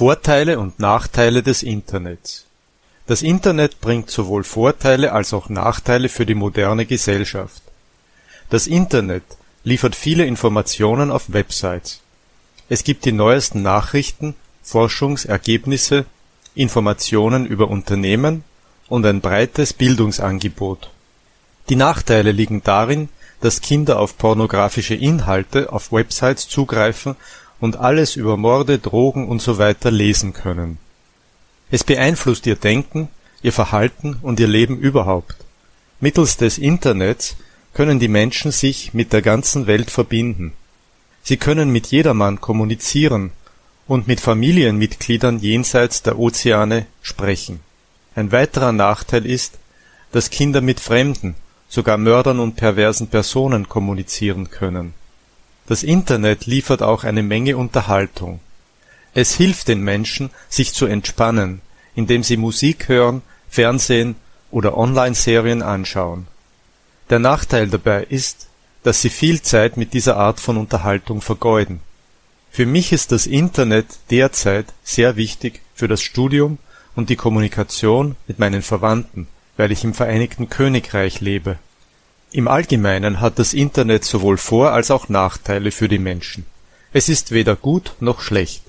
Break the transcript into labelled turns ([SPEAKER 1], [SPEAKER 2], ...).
[SPEAKER 1] Vorteile und Nachteile des Internets Das Internet bringt sowohl Vorteile als auch Nachteile für die moderne Gesellschaft. Das Internet liefert viele Informationen auf Websites. Es gibt die neuesten Nachrichten, Forschungsergebnisse, Informationen über Unternehmen und ein breites Bildungsangebot. Die Nachteile liegen darin, dass Kinder auf pornografische Inhalte auf Websites zugreifen und alles über Morde, Drogen usw. lesen können. Es beeinflusst ihr Denken, ihr Verhalten und ihr Leben überhaupt. Mittels des Internets können die Menschen sich mit der ganzen Welt verbinden. Sie können mit jedermann kommunizieren und mit Familienmitgliedern jenseits der Ozeane sprechen. Ein weiterer Nachteil ist, dass Kinder mit Fremden, sogar Mördern und perversen Personen kommunizieren können das Internet liefert auch eine Menge Unterhaltung. Es hilft den Menschen, sich zu entspannen, indem sie Musik hören, Fernsehen oder Online-Serien anschauen. Der Nachteil dabei ist, dass sie viel Zeit mit dieser Art von Unterhaltung vergeuden. Für mich ist das Internet derzeit sehr wichtig für das Studium und die Kommunikation mit meinen Verwandten, weil ich im Vereinigten Königreich lebe im Allgemeinen hat das Internet sowohl Vor- als auch Nachteile für die Menschen. Es ist weder gut noch schlecht